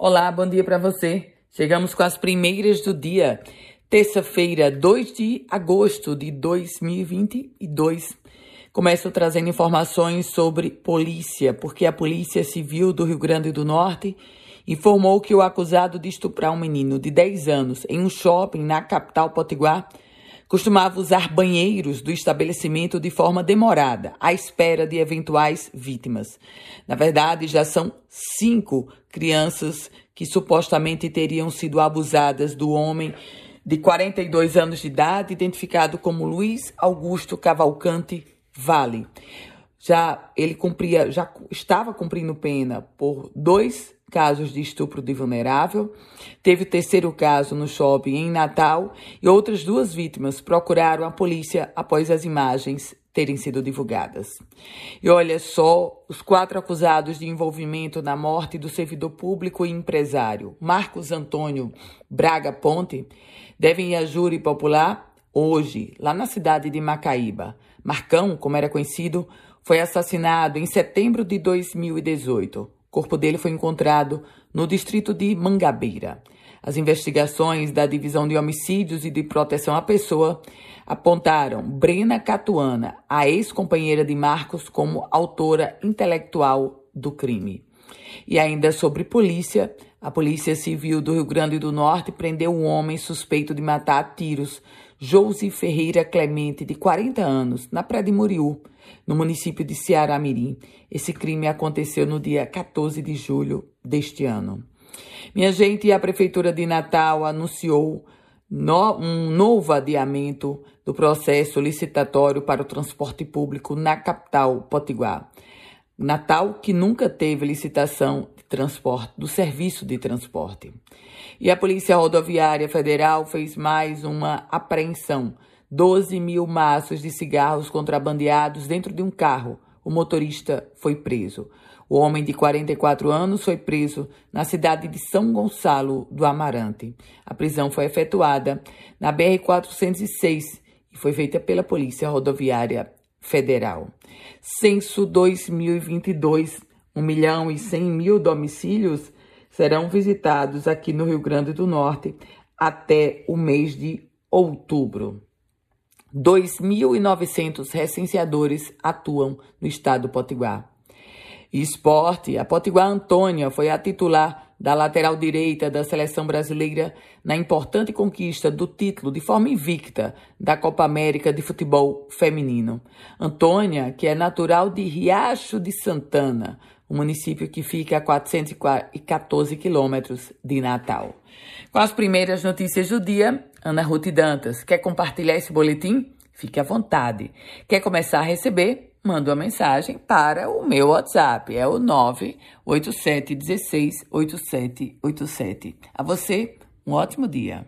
Olá, bom dia para você. Chegamos com as primeiras do dia, terça-feira, 2 de agosto de 2022. Começo trazendo informações sobre polícia, porque a Polícia Civil do Rio Grande do Norte informou que o acusado de estuprar um menino de 10 anos em um shopping na capital potiguar costumava usar banheiros do estabelecimento de forma demorada, à espera de eventuais vítimas. Na verdade, já são cinco crianças que supostamente teriam sido abusadas do homem de 42 anos de idade, identificado como Luiz Augusto Cavalcante Vale. Já ele cumpria, já estava cumprindo pena por dois casos de estupro de vulnerável. Teve o terceiro caso no shopping em Natal e outras duas vítimas procuraram a polícia após as imagens terem sido divulgadas. E olha só, os quatro acusados de envolvimento na morte do servidor público e empresário Marcos Antônio Braga Ponte devem ir a júri popular hoje, lá na cidade de Macaíba. Marcão, como era conhecido, foi assassinado em setembro de 2018 corpo dele foi encontrado no distrito de Mangabeira. As investigações da Divisão de Homicídios e de Proteção à Pessoa apontaram Brena Catuana, a ex-companheira de Marcos, como autora intelectual do crime. E ainda sobre polícia, a Polícia Civil do Rio Grande do Norte prendeu um homem suspeito de matar a tiros Josi Ferreira Clemente, de 40 anos, na Praia de Muriú, no município de Ceará-Mirim. Esse crime aconteceu no dia 14 de julho deste ano. Minha gente, a Prefeitura de Natal anunciou no, um novo adiamento do processo licitatório para o transporte público na capital potiguar. Natal que nunca teve licitação de transporte, do serviço de transporte. E a Polícia Rodoviária Federal fez mais uma apreensão. 12 mil maços de cigarros contrabandeados dentro de um carro. O motorista foi preso. O homem de 44 anos foi preso na cidade de São Gonçalo do Amarante. A prisão foi efetuada na BR-406 e foi feita pela Polícia Rodoviária Federal. Censo 2022, 1 milhão e 100 mil domicílios serão visitados aqui no Rio Grande do Norte até o mês de outubro. 2.900 recenseadores atuam no estado potiguar. Esporte, a Potiguar Antônia foi a titular da lateral direita da seleção brasileira na importante conquista do título de forma invicta da Copa América de Futebol Feminino. Antônia, que é natural de Riacho de Santana, um município que fica a 414 quilômetros de Natal. Com as primeiras notícias do dia, Ana Ruth Dantas. Quer compartilhar esse boletim? Fique à vontade. Quer começar a receber? Manda uma mensagem para o meu WhatsApp. É o 987 16 8787. A você, um ótimo dia.